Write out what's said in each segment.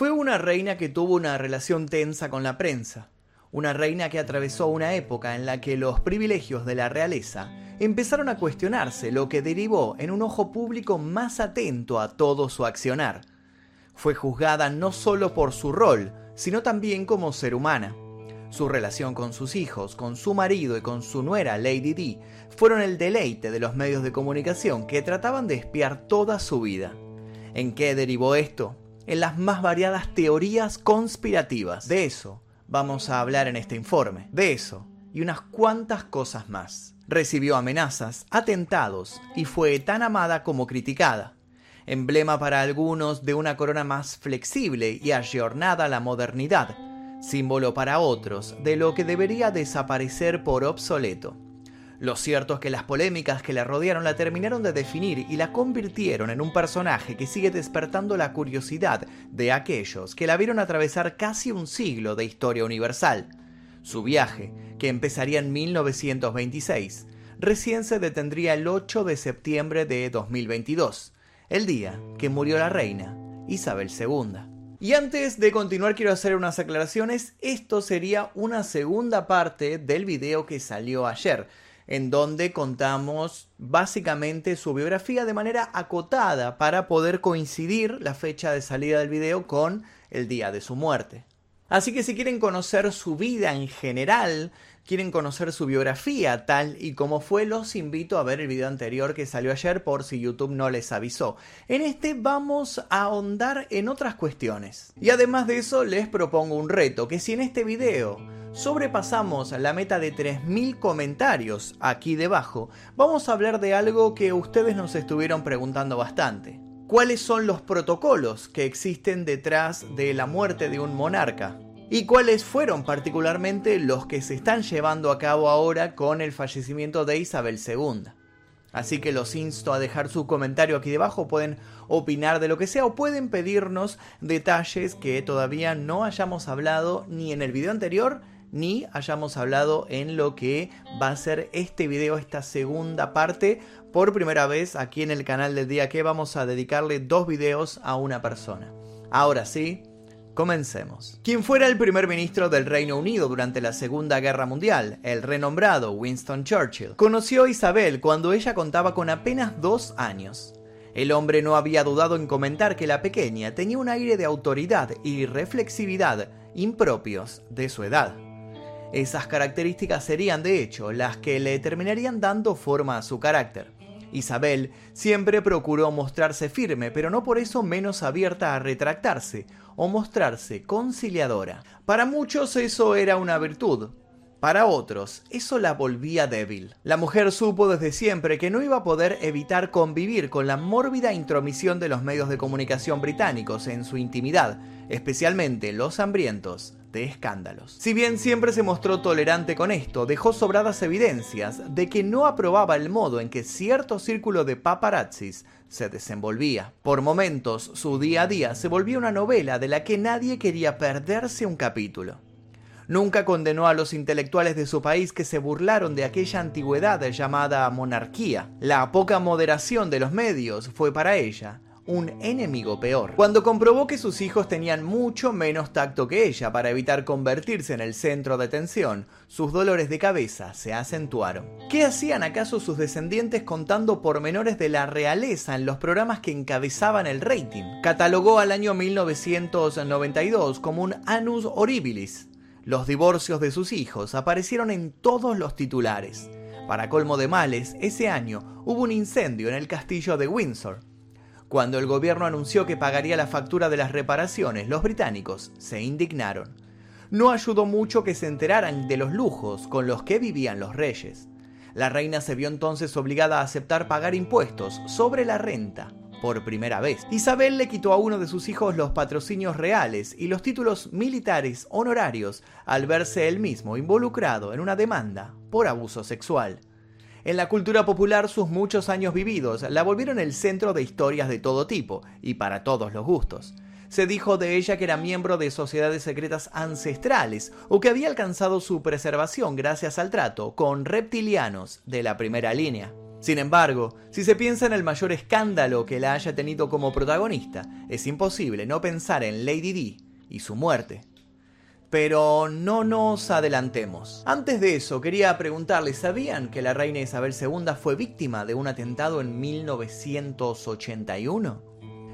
Fue una reina que tuvo una relación tensa con la prensa, una reina que atravesó una época en la que los privilegios de la realeza empezaron a cuestionarse, lo que derivó en un ojo público más atento a todo su accionar. Fue juzgada no solo por su rol, sino también como ser humana. Su relación con sus hijos, con su marido y con su nuera Lady Di fueron el deleite de los medios de comunicación que trataban de espiar toda su vida. ¿En qué derivó esto? En las más variadas teorías conspirativas. De eso vamos a hablar en este informe. De eso y unas cuantas cosas más. Recibió amenazas, atentados y fue tan amada como criticada. Emblema para algunos de una corona más flexible y ayornada a la modernidad, símbolo para otros de lo que debería desaparecer por obsoleto. Lo cierto es que las polémicas que la rodearon la terminaron de definir y la convirtieron en un personaje que sigue despertando la curiosidad de aquellos que la vieron atravesar casi un siglo de historia universal. Su viaje, que empezaría en 1926, recién se detendría el 8 de septiembre de 2022, el día que murió la reina Isabel II. Y antes de continuar quiero hacer unas aclaraciones, esto sería una segunda parte del video que salió ayer, en donde contamos básicamente su biografía de manera acotada para poder coincidir la fecha de salida del video con el día de su muerte. Así que si quieren conocer su vida en general, quieren conocer su biografía tal y como fue, los invito a ver el video anterior que salió ayer por si YouTube no les avisó. En este vamos a ahondar en otras cuestiones. Y además de eso les propongo un reto, que si en este video sobrepasamos la meta de 3.000 comentarios aquí debajo, vamos a hablar de algo que ustedes nos estuvieron preguntando bastante cuáles son los protocolos que existen detrás de la muerte de un monarca y cuáles fueron particularmente los que se están llevando a cabo ahora con el fallecimiento de Isabel II. Así que los insto a dejar su comentario aquí debajo, pueden opinar de lo que sea o pueden pedirnos detalles que todavía no hayamos hablado ni en el video anterior ni hayamos hablado en lo que va a ser este video, esta segunda parte. Por primera vez aquí en el canal del día que vamos a dedicarle dos videos a una persona. Ahora sí, Comencemos. Quien fuera el primer ministro del Reino Unido durante la Segunda Guerra Mundial, el renombrado Winston Churchill, conoció a Isabel cuando ella contaba con apenas dos años. El hombre no había dudado en comentar que la pequeña tenía un aire de autoridad y reflexividad impropios de su edad. Esas características serían, de hecho, las que le terminarían dando forma a su carácter. Isabel siempre procuró mostrarse firme, pero no por eso menos abierta a retractarse o mostrarse conciliadora. Para muchos eso era una virtud, para otros, eso la volvía débil. La mujer supo desde siempre que no iba a poder evitar convivir con la mórbida intromisión de los medios de comunicación británicos en su intimidad, especialmente los hambrientos de escándalos. Si bien siempre se mostró tolerante con esto, dejó sobradas evidencias de que no aprobaba el modo en que cierto círculo de paparazzis se desenvolvía. Por momentos, su día a día se volvió una novela de la que nadie quería perderse un capítulo. Nunca condenó a los intelectuales de su país que se burlaron de aquella antigüedad llamada monarquía. La poca moderación de los medios fue para ella un enemigo peor. Cuando comprobó que sus hijos tenían mucho menos tacto que ella para evitar convertirse en el centro de atención, sus dolores de cabeza se acentuaron. ¿Qué hacían acaso sus descendientes contando pormenores de la realeza en los programas que encabezaban el rating? Catalogó al año 1992 como un anus horribilis, los divorcios de sus hijos aparecieron en todos los titulares. Para colmo de males, ese año hubo un incendio en el castillo de Windsor. Cuando el gobierno anunció que pagaría la factura de las reparaciones, los británicos se indignaron. No ayudó mucho que se enteraran de los lujos con los que vivían los reyes. La reina se vio entonces obligada a aceptar pagar impuestos sobre la renta por primera vez. Isabel le quitó a uno de sus hijos los patrocinios reales y los títulos militares honorarios al verse él mismo involucrado en una demanda por abuso sexual. En la cultura popular sus muchos años vividos la volvieron el centro de historias de todo tipo y para todos los gustos. Se dijo de ella que era miembro de sociedades secretas ancestrales o que había alcanzado su preservación gracias al trato con reptilianos de la primera línea. Sin embargo, si se piensa en el mayor escándalo que la haya tenido como protagonista, es imposible no pensar en Lady Di y su muerte. Pero no nos adelantemos. Antes de eso, quería preguntarles, ¿sabían que la reina Isabel II fue víctima de un atentado en 1981?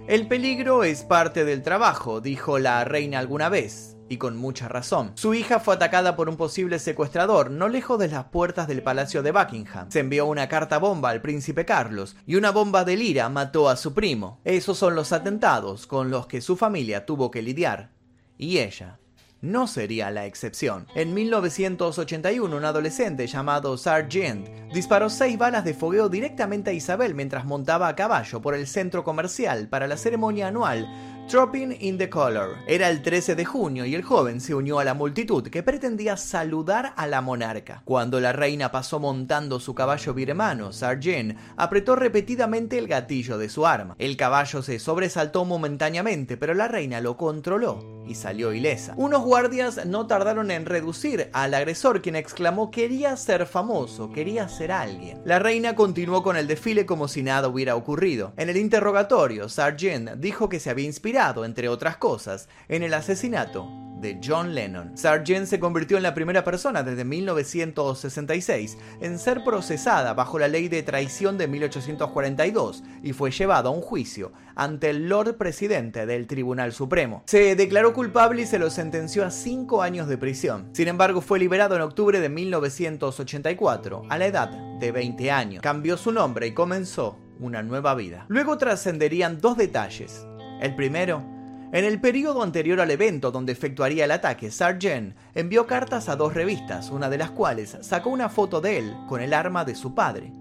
El peligro es parte del trabajo, dijo la reina alguna vez, y con mucha razón. Su hija fue atacada por un posible secuestrador, no lejos de las puertas del Palacio de Buckingham. Se envió una carta bomba al príncipe Carlos, y una bomba de lira mató a su primo. Esos son los atentados con los que su familia tuvo que lidiar. Y ella no sería la excepción. En 1981, un adolescente llamado Sargent disparó seis balas de fogueo directamente a Isabel mientras montaba a caballo por el centro comercial para la ceremonia anual Dropping in the Color. Era el 13 de junio y el joven se unió a la multitud que pretendía saludar a la monarca. Cuando la reina pasó montando su caballo birmano, Sargent apretó repetidamente el gatillo de su arma. El caballo se sobresaltó momentáneamente, pero la reina lo controló y salió ilesa. Unos guardias no tardaron en reducir al agresor, quien exclamó quería ser famoso, quería ser alguien. La reina continuó con el desfile como si nada hubiera ocurrido. En el interrogatorio, Sargent dijo que se había inspirado entre otras cosas, en el asesinato de John Lennon. Sargent se convirtió en la primera persona desde 1966 en ser procesada bajo la ley de traición de 1842 y fue llevado a un juicio ante el Lord Presidente del Tribunal Supremo. Se declaró culpable y se lo sentenció a cinco años de prisión. Sin embargo, fue liberado en octubre de 1984, a la edad de 20 años. Cambió su nombre y comenzó una nueva vida. Luego trascenderían dos detalles el primero, en el periodo anterior al evento donde efectuaría el ataque, Sargent envió cartas a dos revistas, una de las cuales sacó una foto de él con el arma de su padre.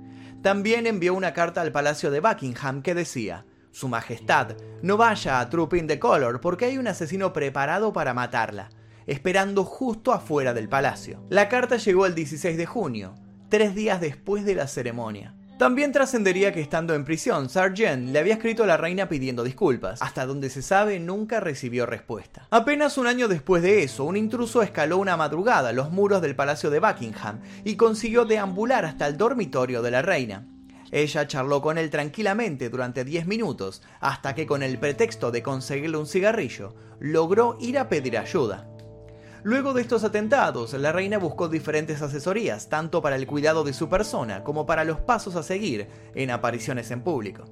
También envió una carta al Palacio de Buckingham que decía, Su Majestad, no vaya a Trooping the Color porque hay un asesino preparado para matarla, esperando justo afuera del palacio. La carta llegó el 16 de junio, tres días después de la ceremonia. También trascendería que estando en prisión, Sargent le había escrito a la reina pidiendo disculpas. Hasta donde se sabe, nunca recibió respuesta. Apenas un año después de eso, un intruso escaló una madrugada los muros del Palacio de Buckingham y consiguió deambular hasta el dormitorio de la reina. Ella charló con él tranquilamente durante 10 minutos, hasta que con el pretexto de conseguirle un cigarrillo, logró ir a pedir ayuda. Luego de estos atentados, la reina buscó diferentes asesorías, tanto para el cuidado de su persona como para los pasos a seguir en apariciones en público.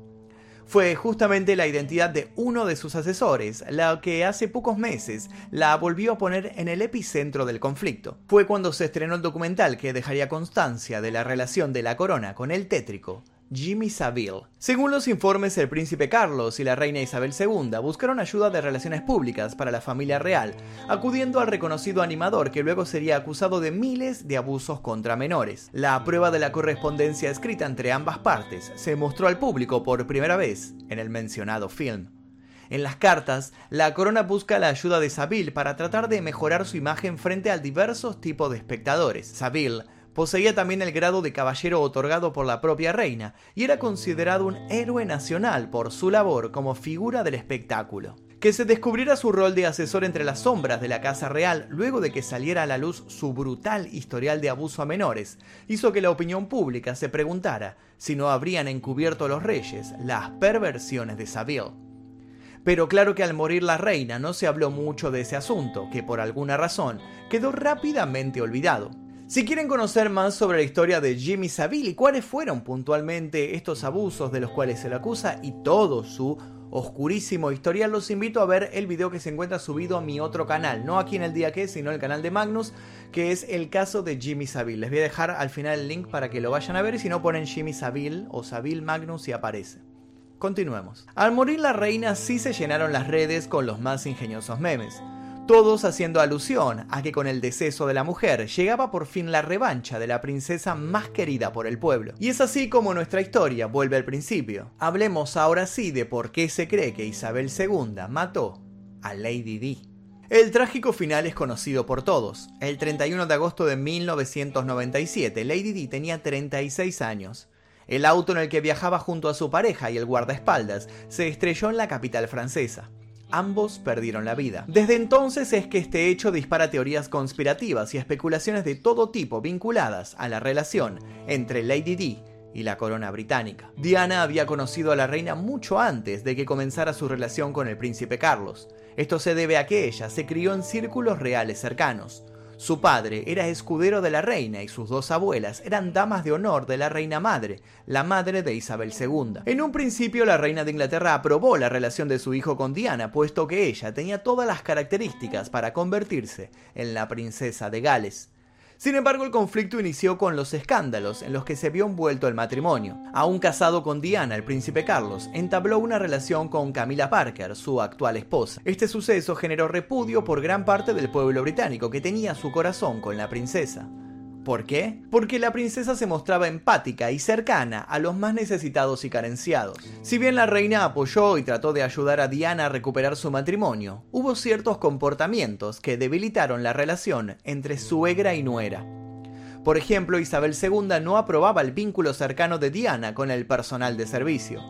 Fue justamente la identidad de uno de sus asesores la que hace pocos meses la volvió a poner en el epicentro del conflicto. Fue cuando se estrenó el documental que dejaría constancia de la relación de la corona con el tétrico Jimmy Savile. Según los informes, el príncipe Carlos y la reina Isabel II buscaron ayuda de relaciones públicas para la familia real, acudiendo al reconocido animador que luego sería acusado de miles de abusos contra menores. La prueba de la correspondencia escrita entre ambas partes se mostró al público por primera vez en el mencionado film. En las cartas, la corona busca la ayuda de Savile para tratar de mejorar su imagen frente a diversos tipos de espectadores. Savile Poseía también el grado de caballero otorgado por la propia reina y era considerado un héroe nacional por su labor como figura del espectáculo. Que se descubriera su rol de asesor entre las sombras de la Casa Real luego de que saliera a la luz su brutal historial de abuso a menores, hizo que la opinión pública se preguntara si no habrían encubierto los reyes las perversiones de Saville. Pero claro que al morir la reina no se habló mucho de ese asunto, que por alguna razón quedó rápidamente olvidado. Si quieren conocer más sobre la historia de Jimmy Savile y cuáles fueron puntualmente estos abusos de los cuales se le acusa y todo su oscurísimo historial, los invito a ver el video que se encuentra subido a mi otro canal, no aquí en el día que, sino el canal de Magnus, que es el caso de Jimmy Savile. Les voy a dejar al final el link para que lo vayan a ver y si no ponen Jimmy Savile o Savile Magnus y aparece. Continuemos. Al morir la reina sí se llenaron las redes con los más ingeniosos memes todos haciendo alusión a que con el deceso de la mujer llegaba por fin la revancha de la princesa más querida por el pueblo. Y es así como nuestra historia vuelve al principio. Hablemos ahora sí de por qué se cree que Isabel II mató a Lady Di. El trágico final es conocido por todos. El 31 de agosto de 1997, Lady Di tenía 36 años. El auto en el que viajaba junto a su pareja y el guardaespaldas se estrelló en la capital francesa ambos perdieron la vida. Desde entonces es que este hecho dispara teorías conspirativas y especulaciones de todo tipo vinculadas a la relación entre Lady Di y la corona británica. Diana había conocido a la reina mucho antes de que comenzara su relación con el príncipe Carlos. Esto se debe a que ella se crió en círculos reales cercanos. Su padre era escudero de la reina y sus dos abuelas eran damas de honor de la reina madre, la madre de Isabel II. En un principio la reina de Inglaterra aprobó la relación de su hijo con Diana, puesto que ella tenía todas las características para convertirse en la princesa de Gales. Sin embargo, el conflicto inició con los escándalos en los que se vio envuelto el matrimonio. Aún casado con Diana, el príncipe Carlos entabló una relación con Camila Parker, su actual esposa. Este suceso generó repudio por gran parte del pueblo británico que tenía su corazón con la princesa. ¿Por qué? Porque la princesa se mostraba empática y cercana a los más necesitados y carenciados. Si bien la reina apoyó y trató de ayudar a Diana a recuperar su matrimonio, hubo ciertos comportamientos que debilitaron la relación entre suegra y nuera. Por ejemplo, Isabel II no aprobaba el vínculo cercano de Diana con el personal de servicio.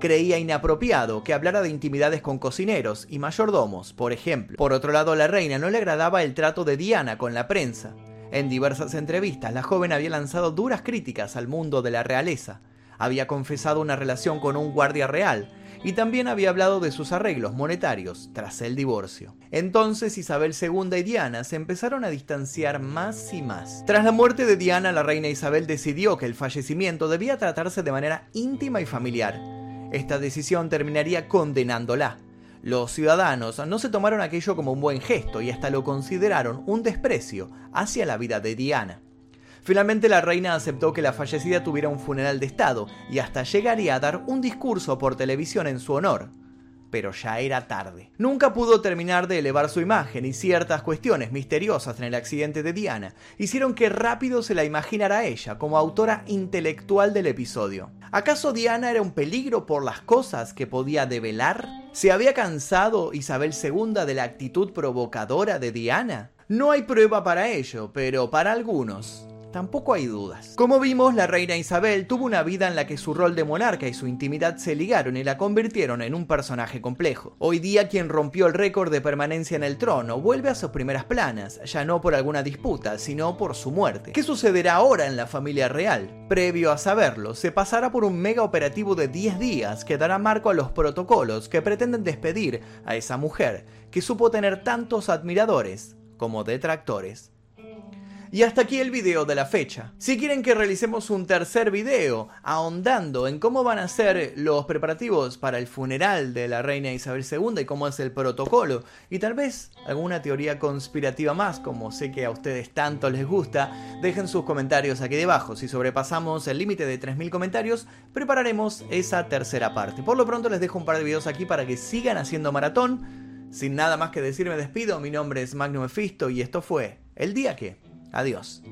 Creía inapropiado que hablara de intimidades con cocineros y mayordomos, por ejemplo. Por otro lado, la reina no le agradaba el trato de Diana con la prensa. En diversas entrevistas, la joven había lanzado duras críticas al mundo de la realeza. Había confesado una relación con un guardia real y también había hablado de sus arreglos monetarios tras el divorcio. Entonces Isabel II y Diana se empezaron a distanciar más y más. Tras la muerte de Diana, la reina Isabel decidió que el fallecimiento debía tratarse de manera íntima y familiar. Esta decisión terminaría condenándola. Los ciudadanos no se tomaron aquello como un buen gesto y hasta lo consideraron un desprecio hacia la vida de Diana. Finalmente la reina aceptó que la fallecida tuviera un funeral de Estado y hasta llegaría a dar un discurso por televisión en su honor pero ya era tarde. Nunca pudo terminar de elevar su imagen y ciertas cuestiones misteriosas en el accidente de Diana hicieron que rápido se la imaginara a ella como autora intelectual del episodio. ¿Acaso Diana era un peligro por las cosas que podía develar? ¿Se había cansado Isabel II de la actitud provocadora de Diana? No hay prueba para ello, pero para algunos tampoco hay dudas. Como vimos, la reina Isabel tuvo una vida en la que su rol de monarca y su intimidad se ligaron y la convirtieron en un personaje complejo. Hoy día quien rompió el récord de permanencia en el trono vuelve a sus primeras planas, ya no por alguna disputa, sino por su muerte. ¿Qué sucederá ahora en la familia real? Previo a saberlo, se pasará por un mega operativo de 10 días que dará marco a los protocolos que pretenden despedir a esa mujer que supo tener tantos admiradores como detractores. Y hasta aquí el video de la fecha. Si quieren que realicemos un tercer video ahondando en cómo van a ser los preparativos para el funeral de la reina Isabel II y cómo es el protocolo, y tal vez alguna teoría conspirativa más, como sé que a ustedes tanto les gusta, dejen sus comentarios aquí debajo. Si sobrepasamos el límite de 3.000 comentarios, prepararemos esa tercera parte. Por lo pronto les dejo un par de videos aquí para que sigan haciendo maratón. Sin nada más que decir me despido, mi nombre es Magnum Mephisto y esto fue El Día Que... Adiós.